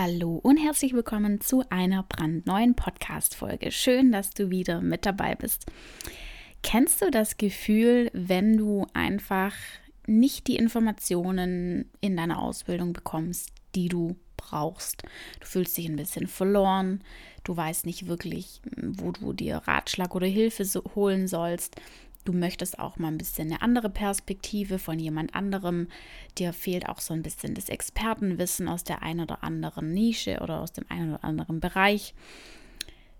Hallo und herzlich willkommen zu einer brandneuen Podcast-Folge. Schön, dass du wieder mit dabei bist. Kennst du das Gefühl, wenn du einfach nicht die Informationen in deiner Ausbildung bekommst, die du brauchst? Du fühlst dich ein bisschen verloren, du weißt nicht wirklich, wo du dir Ratschlag oder Hilfe holen sollst. Du möchtest auch mal ein bisschen eine andere Perspektive von jemand anderem. Dir fehlt auch so ein bisschen das Expertenwissen aus der einen oder anderen Nische oder aus dem einen oder anderen Bereich.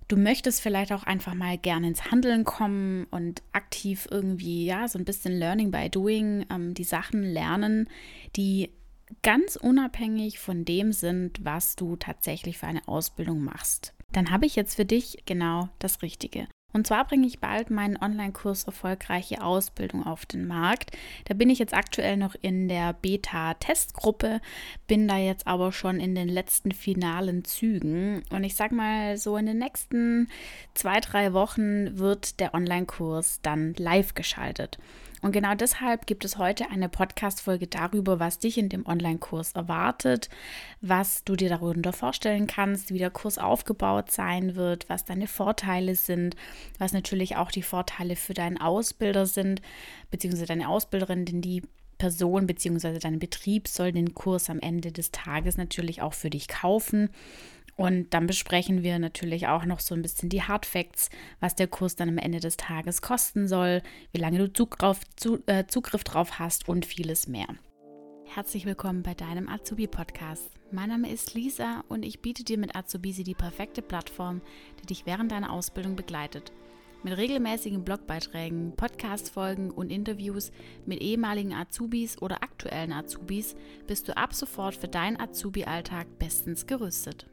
Du möchtest vielleicht auch einfach mal gerne ins Handeln kommen und aktiv irgendwie, ja, so ein bisschen Learning by Doing, ähm, die Sachen lernen, die ganz unabhängig von dem sind, was du tatsächlich für eine Ausbildung machst. Dann habe ich jetzt für dich genau das Richtige. Und zwar bringe ich bald meinen Online-Kurs Erfolgreiche Ausbildung auf den Markt. Da bin ich jetzt aktuell noch in der Beta-Testgruppe, bin da jetzt aber schon in den letzten finalen Zügen. Und ich sag mal, so in den nächsten zwei, drei Wochen wird der Online-Kurs dann live geschaltet. Und genau deshalb gibt es heute eine Podcast-Folge darüber, was dich in dem Online-Kurs erwartet, was du dir darunter vorstellen kannst, wie der Kurs aufgebaut sein wird, was deine Vorteile sind, was natürlich auch die Vorteile für deinen Ausbilder sind, beziehungsweise deine Ausbilderin, denn die Person bzw. dein Betrieb soll den Kurs am Ende des Tages natürlich auch für dich kaufen. Und dann besprechen wir natürlich auch noch so ein bisschen die Hard Facts, was der Kurs dann am Ende des Tages kosten soll, wie lange du Zugriff, zu, äh, Zugriff drauf hast und vieles mehr. Herzlich willkommen bei deinem Azubi-Podcast. Mein Name ist Lisa und ich biete dir mit Azubisi die perfekte Plattform, die dich während deiner Ausbildung begleitet. Mit regelmäßigen Blogbeiträgen, Podcast-Folgen und Interviews mit ehemaligen Azubis oder aktuellen Azubis bist du ab sofort für deinen Azubi-Alltag bestens gerüstet.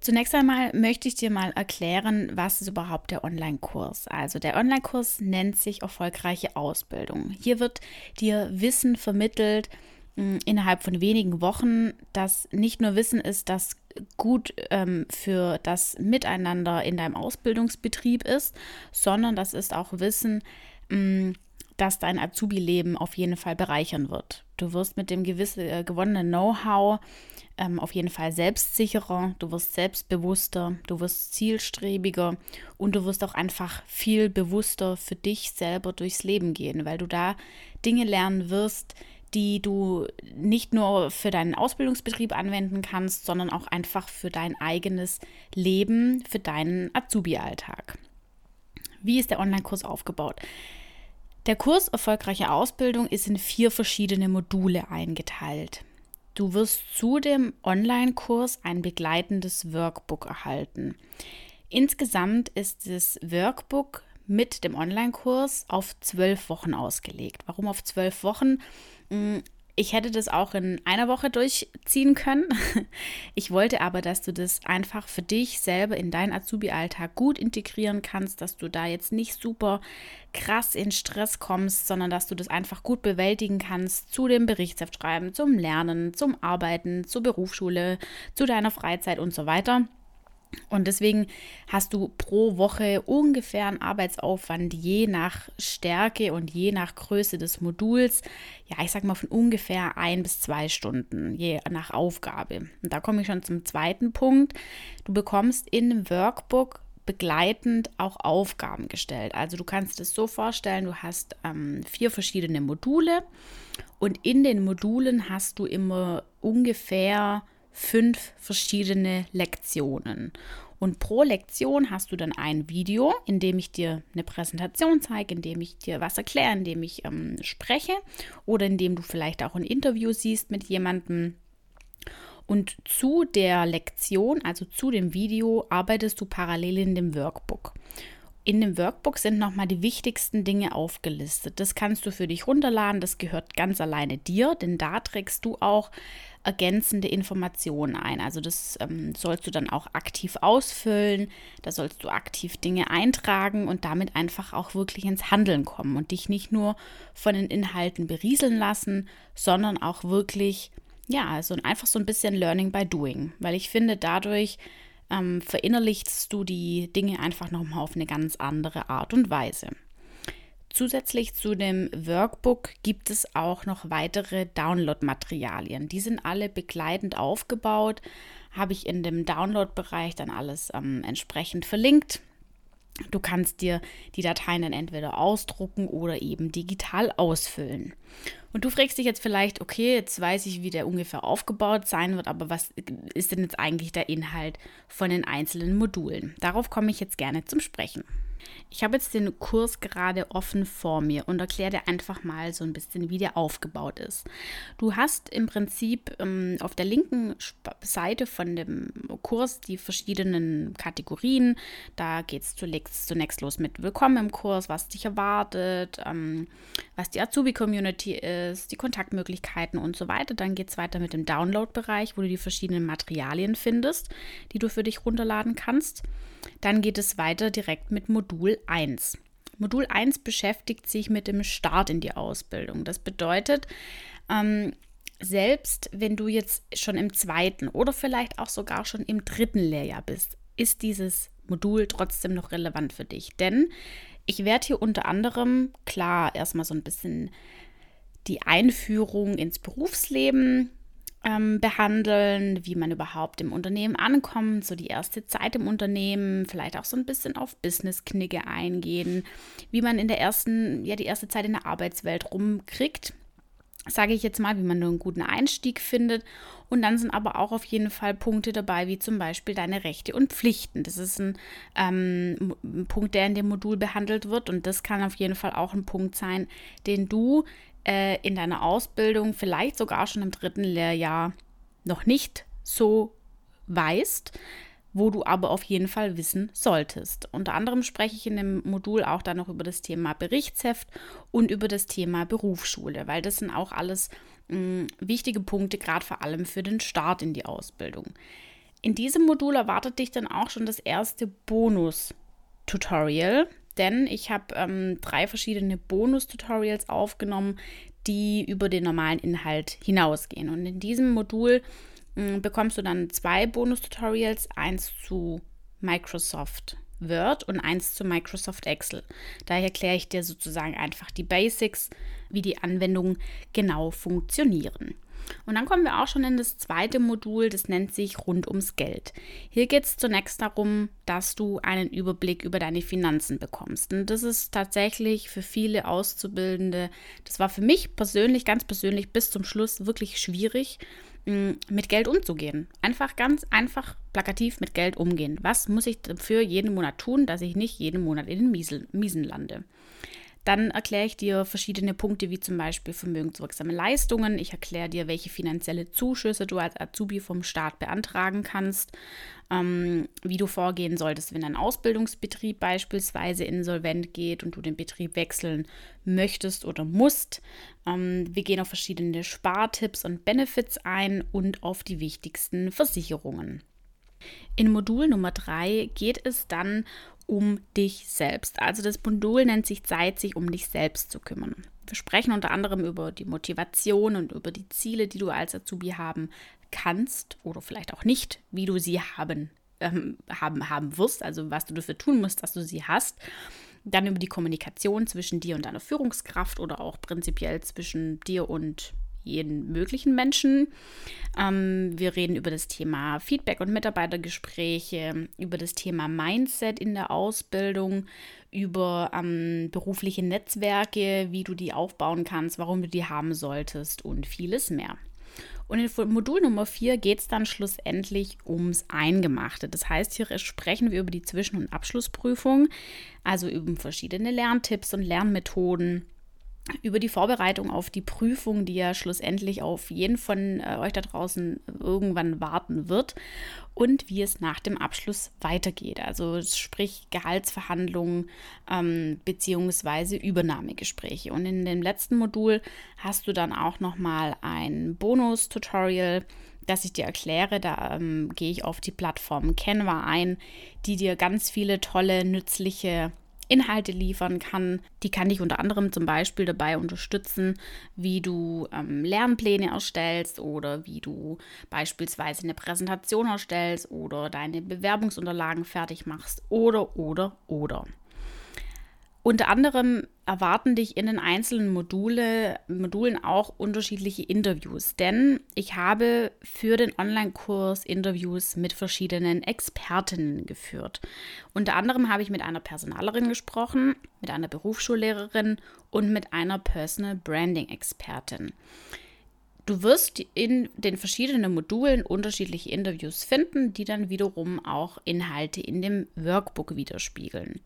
Zunächst einmal möchte ich dir mal erklären, was ist überhaupt der Online-Kurs. Also der Online-Kurs nennt sich erfolgreiche Ausbildung. Hier wird dir Wissen vermittelt hm, innerhalb von wenigen Wochen, das nicht nur Wissen ist, das gut ähm, für das Miteinander in deinem Ausbildungsbetrieb ist, sondern das ist auch Wissen, mh, hm, das dein Azubi-Leben auf jeden Fall bereichern wird. Du wirst mit dem gewisse, äh, gewonnenen Know-how ähm, auf jeden Fall selbstsicherer, du wirst selbstbewusster, du wirst zielstrebiger und du wirst auch einfach viel bewusster für dich selber durchs Leben gehen, weil du da Dinge lernen wirst, die du nicht nur für deinen Ausbildungsbetrieb anwenden kannst, sondern auch einfach für dein eigenes Leben, für deinen Azubi-Alltag. Wie ist der Online-Kurs aufgebaut? Der Kurs Erfolgreiche Ausbildung ist in vier verschiedene Module eingeteilt. Du wirst zu dem Online-Kurs ein begleitendes Workbook erhalten. Insgesamt ist das Workbook mit dem Online-Kurs auf zwölf Wochen ausgelegt. Warum auf zwölf Wochen? Ich hätte das auch in einer Woche durchziehen können. Ich wollte aber, dass du das einfach für dich selber in deinen Azubi-Alltag gut integrieren kannst, dass du da jetzt nicht super krass in Stress kommst, sondern dass du das einfach gut bewältigen kannst zu dem Berichtsheft zum Lernen, zum Arbeiten, zur Berufsschule, zu deiner Freizeit und so weiter. Und deswegen hast du pro Woche ungefähr einen Arbeitsaufwand je nach Stärke und je nach Größe des Moduls. Ja, ich sag mal von ungefähr ein bis zwei Stunden, je nach Aufgabe. Und da komme ich schon zum zweiten Punkt. Du bekommst in dem Workbook begleitend auch Aufgaben gestellt. Also du kannst es so vorstellen, du hast ähm, vier verschiedene Module und in den Modulen hast du immer ungefähr fünf verschiedene Lektionen. Und pro Lektion hast du dann ein Video, in dem ich dir eine Präsentation zeige, in dem ich dir was erkläre, in dem ich ähm, spreche oder in dem du vielleicht auch ein Interview siehst mit jemandem. Und zu der Lektion, also zu dem Video, arbeitest du parallel in dem Workbook. In dem Workbook sind nochmal die wichtigsten Dinge aufgelistet. Das kannst du für dich runterladen, das gehört ganz alleine dir, denn da trägst du auch ergänzende Informationen ein. Also das ähm, sollst du dann auch aktiv ausfüllen, da sollst du aktiv Dinge eintragen und damit einfach auch wirklich ins Handeln kommen und dich nicht nur von den Inhalten berieseln lassen, sondern auch wirklich, ja, also einfach so ein bisschen Learning by Doing, weil ich finde, dadurch ähm, verinnerlichst du die Dinge einfach nochmal auf eine ganz andere Art und Weise. Zusätzlich zu dem Workbook gibt es auch noch weitere Download-Materialien. Die sind alle begleitend aufgebaut. Habe ich in dem Download-Bereich dann alles ähm, entsprechend verlinkt. Du kannst dir die Dateien dann entweder ausdrucken oder eben digital ausfüllen. Und du fragst dich jetzt vielleicht, okay, jetzt weiß ich, wie der ungefähr aufgebaut sein wird, aber was ist denn jetzt eigentlich der Inhalt von den einzelnen Modulen? Darauf komme ich jetzt gerne zum Sprechen. Ich habe jetzt den Kurs gerade offen vor mir und erkläre dir einfach mal so ein bisschen, wie der aufgebaut ist. Du hast im Prinzip ähm, auf der linken Seite von dem Kurs die verschiedenen Kategorien. Da geht es zunächst, zunächst los mit Willkommen im Kurs, was dich erwartet, ähm, was die Azubi-Community ist, die Kontaktmöglichkeiten und so weiter. Dann geht es weiter mit dem Download-Bereich, wo du die verschiedenen Materialien findest, die du für dich runterladen kannst. Dann geht es weiter direkt mit Modul 1. Modul 1 beschäftigt sich mit dem Start in die Ausbildung. Das bedeutet, ähm, selbst wenn du jetzt schon im zweiten oder vielleicht auch sogar schon im dritten Lehrjahr bist, ist dieses Modul trotzdem noch relevant für dich. Denn ich werde hier unter anderem, klar, erstmal so ein bisschen die Einführung ins Berufsleben ähm, behandeln, wie man überhaupt im Unternehmen ankommt, so die erste Zeit im Unternehmen, vielleicht auch so ein bisschen auf Business-Knigge eingehen, wie man in der ersten, ja, die erste Zeit in der Arbeitswelt rumkriegt, sage ich jetzt mal, wie man nur einen guten Einstieg findet. Und dann sind aber auch auf jeden Fall Punkte dabei, wie zum Beispiel deine Rechte und Pflichten. Das ist ein, ähm, ein Punkt, der in dem Modul behandelt wird. Und das kann auf jeden Fall auch ein Punkt sein, den du äh, in deiner Ausbildung, vielleicht sogar schon im dritten Lehrjahr, noch nicht so weißt, wo du aber auf jeden Fall wissen solltest. Unter anderem spreche ich in dem Modul auch dann noch über das Thema Berichtsheft und über das Thema Berufsschule, weil das sind auch alles mh, mm, wichtige Punkte, gerade vor allem für den Start in die Ausbildung. In diesem Modul erwartet dich dann auch schon das erste Bonus-Tutorial denn ich habe ähm, drei verschiedene Bonus-Tutorials aufgenommen, die über den normalen Inhalt hinausgehen. Und in diesem Modul äh, bekommst du dann zwei Bonus-Tutorials, eins zu Microsoft Word und eins zu Microsoft Excel. Daher erkläre ich dir sozusagen einfach die Basics, wie die Anwendungen genau funktionieren. Und dann kommen wir auch schon in das zweite Modul, das nennt sich Rund ums Geld. Hier geht es zunächst darum, dass du einen Überblick über deine Finanzen bekommst. Und das ist tatsächlich für viele Auszubildende, das war für mich persönlich, ganz persönlich bis zum Schluss wirklich schwierig, mm, mit Geld umzugehen. Einfach ganz einfach plakativ mit Geld umgehen. Was muss ich dafür jeden Monat tun, dass ich nicht jeden Monat in den Miesen, Miesen lande? Dann erkläre ich dir verschiedene Punkte, wie zum Beispiel vermögenswirksame Leistungen. Ich erkläre dir, welche finanzielle Zuschüsse du als Azubi vom Staat beantragen kannst, ähm, wie du vorgehen solltest, wenn ein Ausbildungsbetrieb beispielsweise insolvent geht und du den Betrieb wechseln möchtest oder musst. Ähm, wir gehen auf verschiedene Spartipps und Benefits ein und auf die wichtigsten Versicherungen. In Modul Nummer 3 geht es dann um dich selbst. Also das Modul nennt sich Zeit, sich um dich selbst zu kümmern. Wir sprechen unter anderem über die Motivation und über die Ziele, die du als Azubi haben kannst oder vielleicht auch nicht, wie du sie haben, ähm, haben, haben wirst, also was du dafür tun musst, dass du sie hast. Dann über die Kommunikation zwischen dir und deiner Führungskraft oder auch prinzipiell zwischen dir und jeden möglichen Menschen. Ähm, wir reden über das Thema Feedback und Mitarbeitergespräche, über das Thema Mindset in der Ausbildung, über ähm, berufliche Netzwerke, wie du die aufbauen kannst, warum du die haben solltest und vieles mehr. Und in Modul Nummer 4 geht es dann schlussendlich ums Eingemachte. Das heißt, hier sprechen wir über die Zwischen- und Abschlussprüfung, also über verschiedene Lerntipps und Lernmethoden über die Vorbereitung auf die Prüfung, die ja schlussendlich auf jeden von äh, euch da draußen irgendwann warten wird und wie es nach dem Abschluss weitergeht. Also sprich Gehaltsverhandlungen ähm, beziehungsweise Übernahmegespräche. Und in dem letzten Modul hast du dann auch nochmal ein Bonus-Tutorial, das ich dir erkläre. Da ähm, gehe ich auf die Plattform Canva ein, die dir ganz viele tolle, nützliche Inhalte liefern kann. Die kann dich unter anderem zum Beispiel dabei unterstützen, wie du ähm, Lernpläne erstellst oder wie du beispielsweise eine Präsentation erstellst oder deine Bewerbungsunterlagen fertig machst oder, oder, oder. Unter anderem erwarten dich in den einzelnen Module, Modulen auch unterschiedliche Interviews, denn ich habe für den Online-Kurs Interviews mit verschiedenen Expertinnen geführt. Unter anderem habe ich mit einer Personalerin gesprochen, mit einer Berufsschullehrerin und mit einer Personal Branding-Expertin. Du wirst in den verschiedenen Modulen unterschiedliche Interviews finden, die dann wiederum auch Inhalte in dem Workbook widerspiegeln.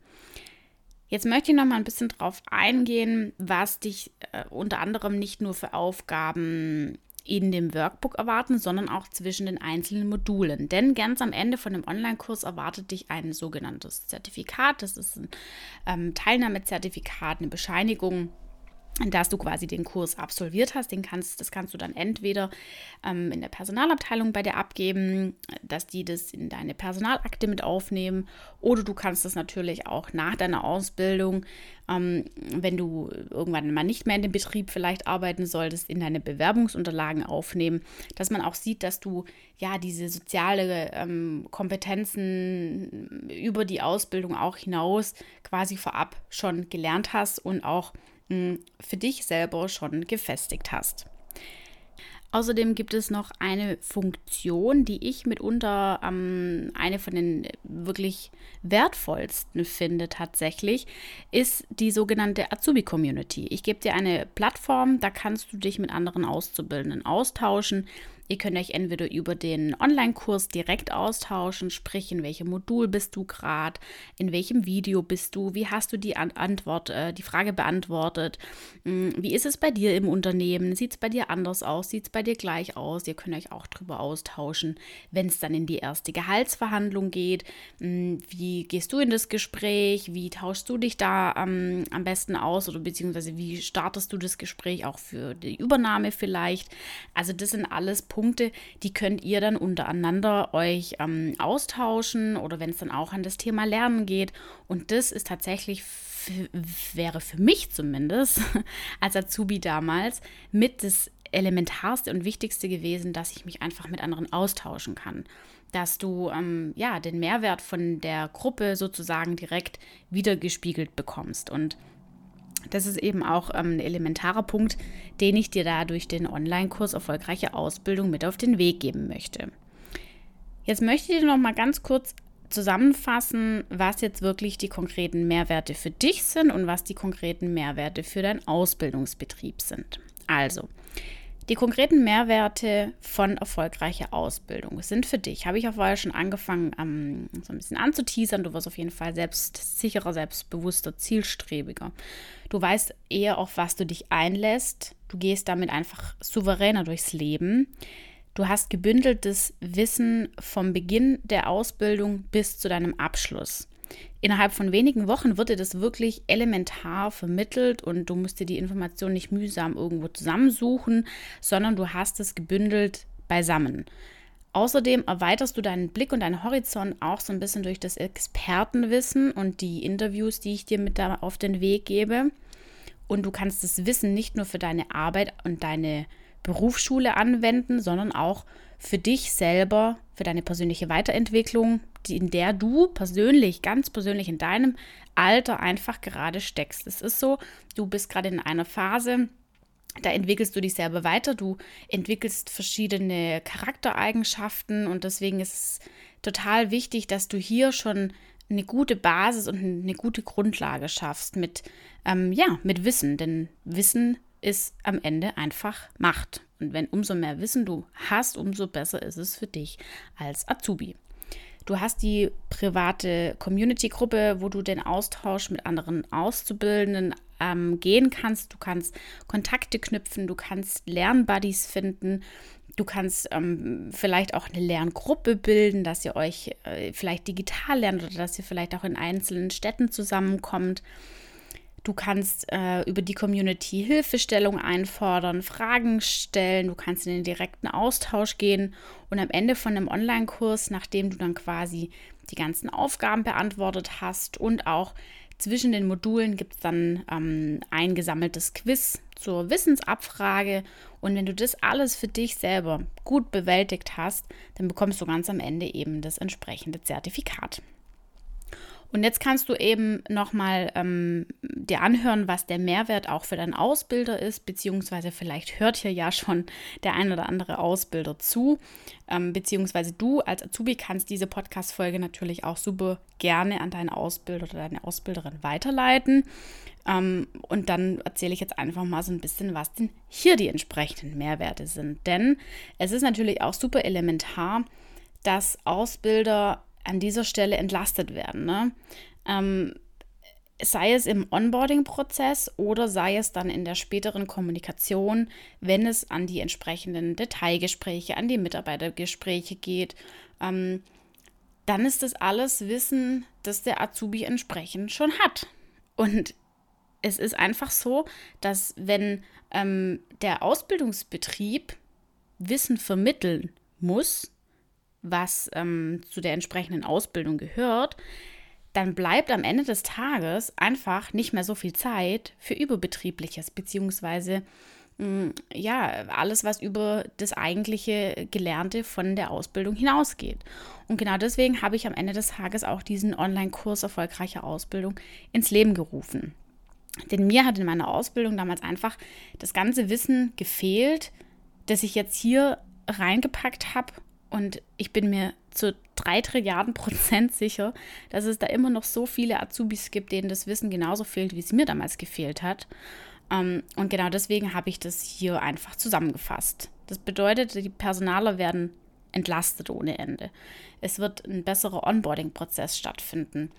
Jetzt möchte ich noch mal ein bisschen drauf eingehen, was dich äh, unter anderem nicht nur für Aufgaben in dem Workbook erwarten, sondern auch zwischen den einzelnen Modulen. Denn ganz am Ende von dem Online-Kurs erwartet dich ein sogenanntes Zertifikat. Das ist ein ähm, Teilnahmezertifikat, eine Bescheinigung dass du quasi den Kurs absolviert hast. Den kannst, das kannst du dann entweder ähm, in der Personalabteilung bei dir abgeben, dass die das in deine Personalakte mit aufnehmen, oder du kannst das natürlich auch nach deiner Ausbildung, ähm, wenn du irgendwann mal nicht mehr in dem Betrieb vielleicht arbeiten solltest, in deine Bewerbungsunterlagen aufnehmen, dass man auch sieht, dass du ja diese soziale ähm, Kompetenzen über die Ausbildung auch hinaus quasi vorab schon gelernt hast und auch für dich selber schon gefestigt hast. Außerdem gibt es noch eine Funktion, die ich mitunter ähm, eine von den wirklich wertvollsten finde tatsächlich, ist die sogenannte Azubi-Community. Ich gebe dir eine Plattform, da kannst du dich mit anderen Auszubildenden austauschen. Ihr könnt euch entweder über den Online-Kurs direkt austauschen, sprich in welchem Modul bist du gerade, in welchem Video bist du, wie hast du die Antwort, äh, die Frage beantwortet, hm, wie ist es bei dir im Unternehmen, sieht es bei dir anders aus, sieht es bei dir gleich aus, ihr könnt euch auch darüber austauschen, wenn es dann in die erste Gehaltsverhandlung geht, hm, wie gehst du in das Gespräch, wie tauschst du dich da ähm, am besten aus? Oder beziehungsweise wie startest du das Gespräch auch für die Übernahme vielleicht. Also das sind alles Punkte, die könnt ihr dann untereinander euch ähm, austauschen oder wenn es dann auch an das Thema Lernen geht. Und das ist tatsächlich wäre für mich zumindest als Azubi damals mit das elementarste und wichtigste gewesen, dass ich mich einfach mit anderen austauschen kann. Dass du ähm, ja den Mehrwert von der Gruppe sozusagen direkt wiedergespiegelt bekommst. Und das ist eben auch ähm, ein elementarer Punkt, den ich dir da durch den Online-Kurs Erfolgreiche Ausbildung mit auf den Weg geben möchte. Jetzt möchte ich dir noch mal ganz kurz zusammenfassen, was jetzt wirklich die konkreten Mehrwerte für dich sind und was die konkreten Mehrwerte für deinen Ausbildungsbetrieb sind. Also, die konkreten Mehrwerte von erfolgreicher Ausbildung sind für dich. Habe ich auch vorher schon angefangen, ähm, so ein bisschen anzuteasern. Du wirst auf jeden Fall selbstsicherer, selbstbewusster, zielstrebiger. Du weißt eher, auf was du dich einlässt. Du gehst damit einfach souveräner durchs Leben. Du hast gebündeltes Wissen vom Beginn der Ausbildung bis zu deinem Abschluss innerhalb von wenigen Wochen wird dir das wirklich elementar vermittelt und du musst dir die Information nicht mühsam irgendwo zusammensuchen, sondern du hast es gebündelt beisammen. Außerdem erweiterst du deinen Blick und deinen Horizont auch so ein bisschen durch das Expertenwissen und die Interviews, die ich dir mit da auf den Weg gebe. Und du kannst das Wissen nicht nur für deine Arbeit und deine Berufsschule anwenden, sondern auch für dich selber, für deine persönliche Weiterentwicklung, in der du persönlich, ganz persönlich in deinem Alter einfach gerade steckst. Es ist so, du bist gerade in einer Phase, da entwickelst du dich selber weiter, du entwickelst verschiedene Charaktereigenschaften und deswegen ist es total wichtig, dass du hier schon eine gute Basis und eine gute Grundlage schaffst mit, ähm, ja, mit Wissen, denn Wissen ist am Ende einfach Macht. Und wenn umso mehr Wissen du hast, umso besser ist es für dich als Azubi. Du hast die private Community-Gruppe, wo du den Austausch mit anderen Auszubildenden ähm, gehen kannst. Du kannst Kontakte knüpfen, du kannst Lernbuddies finden. Du kannst ähm, vielleicht auch eine Lerngruppe bilden, dass ihr euch äh, vielleicht digital lernt oder dass ihr vielleicht auch in einzelnen Städten zusammenkommt. Du kannst äh, über die Community Hilfestellung einfordern, Fragen stellen, du kannst in den direkten Austausch gehen und am Ende von einem Online-Kurs, nachdem du dann quasi die ganzen Aufgaben beantwortet hast und auch zwischen den Modulen gibt es dann ähm, ein gesammeltes Quiz zur Wissensabfrage. Und wenn du das alles für dich selber gut bewältigt hast, dann bekommst du ganz am Ende eben das entsprechende Zertifikat. Und jetzt kannst du eben nochmal ähm, dir anhören, was der Mehrwert auch für deinen Ausbilder ist, beziehungsweise vielleicht hört hier ja schon der ein oder andere Ausbilder zu, ähm, beziehungsweise du als Azubi kannst diese Podcast-Folge natürlich auch super gerne an deinen Ausbilder oder deine Ausbilderin weiterleiten. Ähm, und dann erzähle ich jetzt einfach mal so ein bisschen, was denn hier die entsprechenden Mehrwerte sind. Denn es ist natürlich auch super elementar, dass Ausbilder an dieser Stelle entlastet werden. Ne? Ähm, sei es im Onboarding-Prozess oder sei es dann in der späteren Kommunikation, wenn es an die entsprechenden Detailgespräche, an die Mitarbeitergespräche geht, ähm, dann ist das alles Wissen, das der Azubi entsprechend schon hat. Und es ist einfach so, dass wenn ähm, der Ausbildungsbetrieb Wissen vermitteln muss, was ähm, zu der entsprechenden Ausbildung gehört, dann bleibt am Ende des Tages einfach nicht mehr so viel Zeit für Überbetriebliches, beziehungsweise mm, ja, alles, was über das eigentliche Gelernte von der Ausbildung hinausgeht. Und genau deswegen habe ich am Ende des Tages auch diesen Online-Kurs erfolgreiche Ausbildung ins Leben gerufen. Denn mir hat in meiner Ausbildung damals einfach das ganze Wissen gefehlt, das ich jetzt hier reingepackt habe und ich bin mir zu drei Trilliarden Prozent sicher, dass es da immer noch so viele Azubis gibt, denen das Wissen genauso fehlt, wie es mir damals gefehlt hat. Ähm, und genau deswegen habe ich das hier einfach zusammengefasst. Das bedeutet, die Personaler werden entlastet ohne Ende. Es wird ein besserer Onboarding-Prozess stattfinden.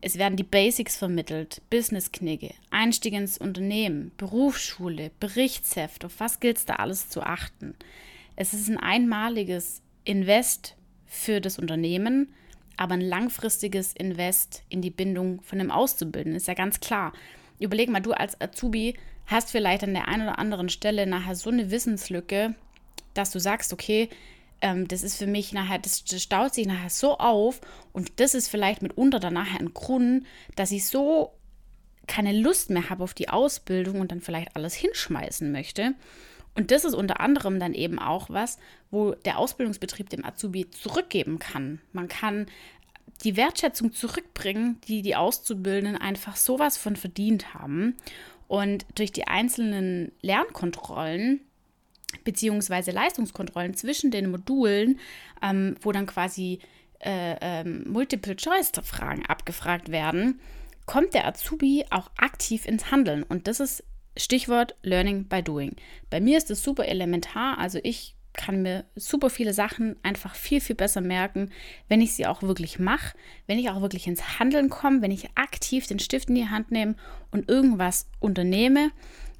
Es werden die Basics vermittelt, Business-Knigge, Einstieg ins Unternehmen, Berufsschule, Berichtsheft, auf was gilt es da alles zu achten. Es ist ein einmaliges Invest für das Unternehmen, aber ein langfristiges Invest in die Bindung von einem Auszubildenden, ist ja ganz klar. Überleg mal, du als Azubi hast vielleicht an der einen oder anderen Stelle nachher so eine Wissenslücke, dass du sagst, okay, ähm, das ist für mich nachher, das, das staut sich nachher so auf und das ist vielleicht mitunter dann nachher ein Grund, dass ich so keine Lust mehr habe auf die Ausbildung und dann vielleicht alles hinschmeißen möchte. Und das ist unter anderem dann eben auch was, wo der Ausbildungsbetrieb dem Azubi zurückgeben kann. Man kann die Wertschätzung zurückbringen, die die Auszubildenden einfach sowas von verdient haben. Und durch die einzelnen Lernkontrollen beziehungsweise Leistungskontrollen zwischen den Modulen, ähm, wo dann quasi äh, ähm, Multiple-Choice-Fragen abgefragt werden, kommt der Azubi auch aktiv ins Handeln. Und das ist Stichwort Learning by Doing. Bei mir ist es super elementar. Also ich kann mir super viele Sachen einfach viel, viel besser merken, wenn ich sie auch wirklich mache, wenn ich auch wirklich ins Handeln komme, wenn ich aktiv den Stift in die Hand nehme und irgendwas unternehme.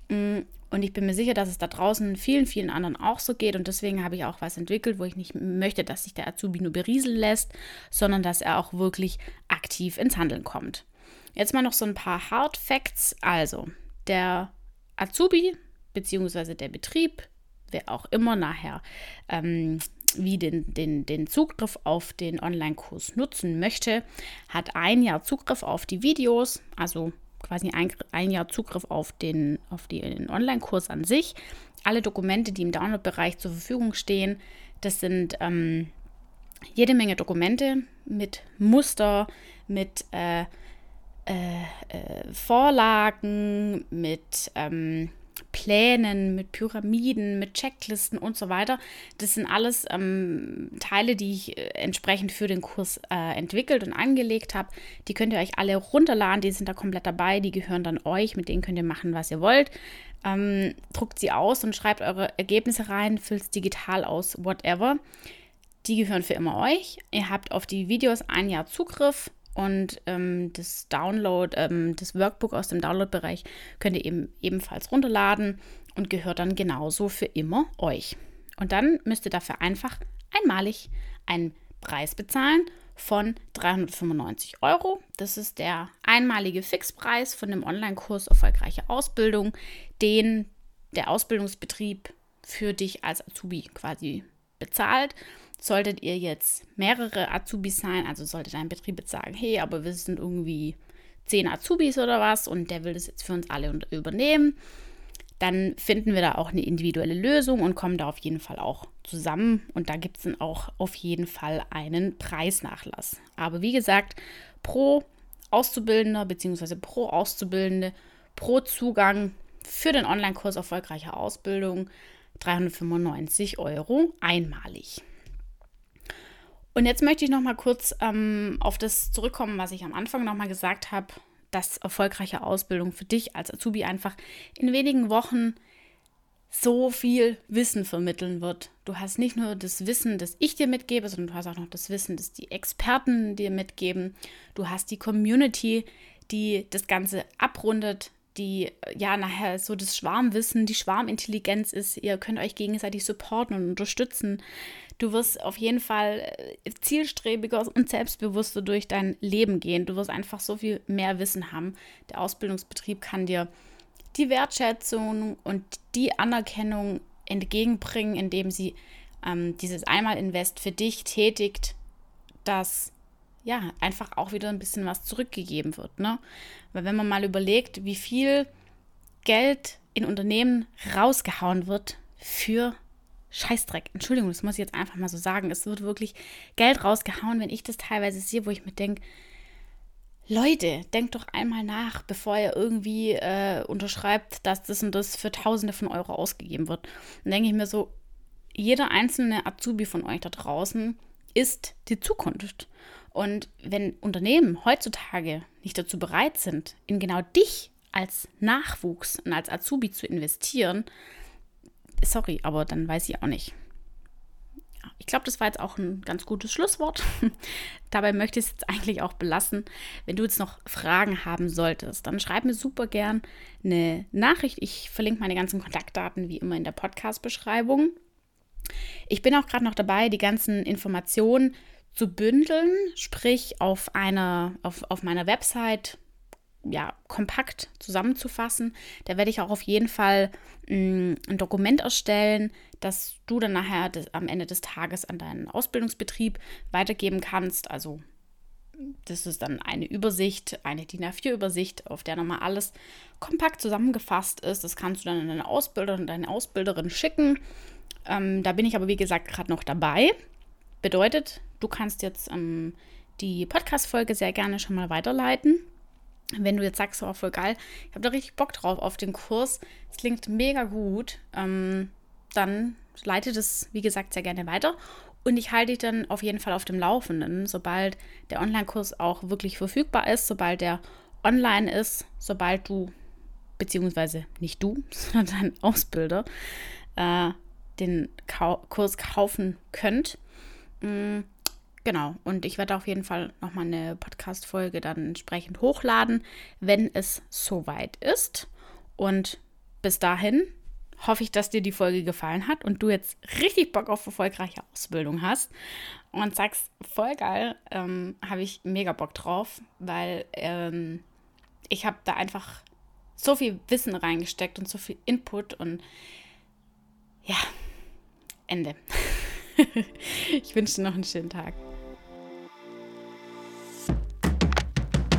Mm, und ich bin mir sicher, dass es da draußen vielen, vielen anderen auch so geht. Und deswegen habe ich auch was entwickelt, wo ich nicht möchte, dass sich der Azubi nur berieseln lässt, sondern dass er auch wirklich aktiv ins Handeln kommt. Jetzt mal noch so ein paar Hard Facts. Also, der Azubi bzw. der Betrieb, wer auch immer nachher ähm, wie den, den, den Zugriff auf den Online-Kurs nutzen möchte, hat ein Jahr Zugriff auf die Videos, also quasi ein, ein Jahr Zugriff auf den, auf den Online-Kurs an sich. Alle Dokumente, die im Download-Bereich zur Verfügung stehen, das sind ähm, jede Menge Dokumente mit Muster, mit äh, äh, äh, Vorlagen, mit ähm, Plänen, mit Pyramiden, mit Checklisten und so weiter. Das sind alles ähm, Teile, die ich äh, entsprechend für den Kurs äh, entwickelt und angelegt habe. Die könnt ihr euch alle runterladen, die sind da komplett dabei, die gehören dann euch, mit denen könnt ihr machen, was ihr wollt. Ähm, druckt sie aus und schreibt eure Ergebnisse rein, füllt es digital aus, whatever. Die gehören für immer euch. Ihr habt auf die Videos ein Jahr Zugriff und ähm, das Download, ähm, das Workbook aus dem Download-Bereich könnt ihr eben ebenfalls runterladen und gehört dann genauso für immer euch. Und dann müsst ihr dafür einfach einmalig einen Preis bezahlen von 395 Euro. Das ist der einmalige Fixpreis von dem Online-Kurs Erfolgreiche Ausbildung, den der Ausbildungsbetrieb für dich als Azubi quasi bezahlt. Solltet ihr jetzt mehrere Azubis sein, also sollte dein Betrieb jetzt sagen, hey, aber wir sind irgendwie zehn Azubis oder was und der will das jetzt für uns alle übernehmen, dann finden wir da auch eine individuelle Lösung und kommen da auf jeden Fall auch zusammen. Und da gibt es dann auch auf jeden Fall einen Preisnachlass. Aber wie gesagt, pro Auszubildender bzw. pro Auszubildende pro Zugang für den Online-Kurs erfolgreiche Ausbildung 395 Euro einmalig. Und jetzt möchte ich noch mal kurz ähm, auf das zurückkommen, was ich am Anfang noch mal gesagt habe, dass erfolgreiche Ausbildung für dich als Azubi einfach in wenigen Wochen so viel Wissen vermitteln wird. Du hast nicht nur das Wissen, das ich dir mitgebe, sondern du hast auch noch das Wissen, das die Experten dir mitgeben. Du hast die Community, die das Ganze abrundet, die ja nachher so das Schwarmwissen, die Schwarmintelligenz ist. Ihr könnt euch gegenseitig supporten und unterstützen. Du wirst auf jeden Fall äh, zielstrebiger und selbstbewusster durch dein Leben gehen. Du wirst einfach so viel mehr Wissen haben. Der Ausbildungsbetrieb kann dir die Wertschätzung und die Anerkennung entgegenbringen, indem sie ähm, dieses Einmal-Invest für dich tätigt, dass ja, einfach auch wieder ein bisschen was zurückgegeben wird. Ne? Weil wenn man mal überlegt, wie viel Geld in Unternehmen rausgehauen wird für Scheißdreck. Entschuldigung, das muss ich jetzt einfach mal so sagen. Es wird wirklich Geld rausgehauen, wenn ich das teilweise sehe, wo ich mir denke, Leute, denkt doch einmal nach, bevor ihr irgendwie äh, unterschreibt, dass das und das für Tausende von Euro ausgegeben wird. Dann denke ich mir so, jeder einzelne Azubi von euch da draußen ist die Zukunft. Und wenn Unternehmen heutzutage nicht dazu bereit sind, in genau dich als Nachwuchs und als Azubi zu investieren, sorry, aber dann weiß ich auch nicht. Ich glaube, das war jetzt auch ein ganz gutes Schlusswort. Dabei möchte ich es jetzt eigentlich auch belassen. Wenn du jetzt noch Fragen haben solltest, dann schreib mir super gern eine Nachricht. Ich verlinke meine ganzen Kontaktdaten wie immer in der Podcast-Beschreibung. Ich bin auch gerade noch dabei, die ganzen Informationen zu bündeln, sprich auf einer, auf, auf meiner Website ja, kompakt zusammenzufassen. Da werde ich auch auf jeden Fall mh, mm, ein Dokument erstellen, das du dann nachher des, am Ende des Tages an deinen Ausbildungsbetrieb weitergeben kannst. Also das ist dann eine Übersicht, eine DIN A4-Übersicht, auf der nochmal alles kompakt zusammengefasst ist. Das kannst du dann an deine Ausbilder und deine Ausbilderin schicken. Ähm, da bin ich aber, wie gesagt, gerade noch dabei. Bedeutet, du kannst jetzt ähm, die Podcast-Folge sehr gerne schon mal weiterleiten. Wenn du jetzt sagst, oh, voll geil, ich habe da richtig Bock drauf auf den Kurs, es klingt mega gut, ähm, dann leite das, wie gesagt, sehr gerne weiter. Und ich halte dich dann auf jeden Fall auf dem Laufenden, sobald der Online-Kurs auch wirklich verfügbar ist, sobald der online ist, sobald du, beziehungsweise nicht du, sondern dein Ausbilder, äh, den Kau Kurs kaufen könnt. Mhm, genau, und ich werde auf jeden Fall nochmal eine Podcast-Folge dann entsprechend hochladen, wenn es soweit ist. Und bis dahin hoffe ich, dass dir die Folge gefallen hat und du jetzt richtig Bock auf erfolgreiche Ausbildung hast und sagst, voll geil, ähm, habe ich mega Bock drauf, weil ähm, ich habe da einfach so viel Wissen reingesteckt und so viel Input und ja, Ende. ich wünsche dir noch einen schönen Tag.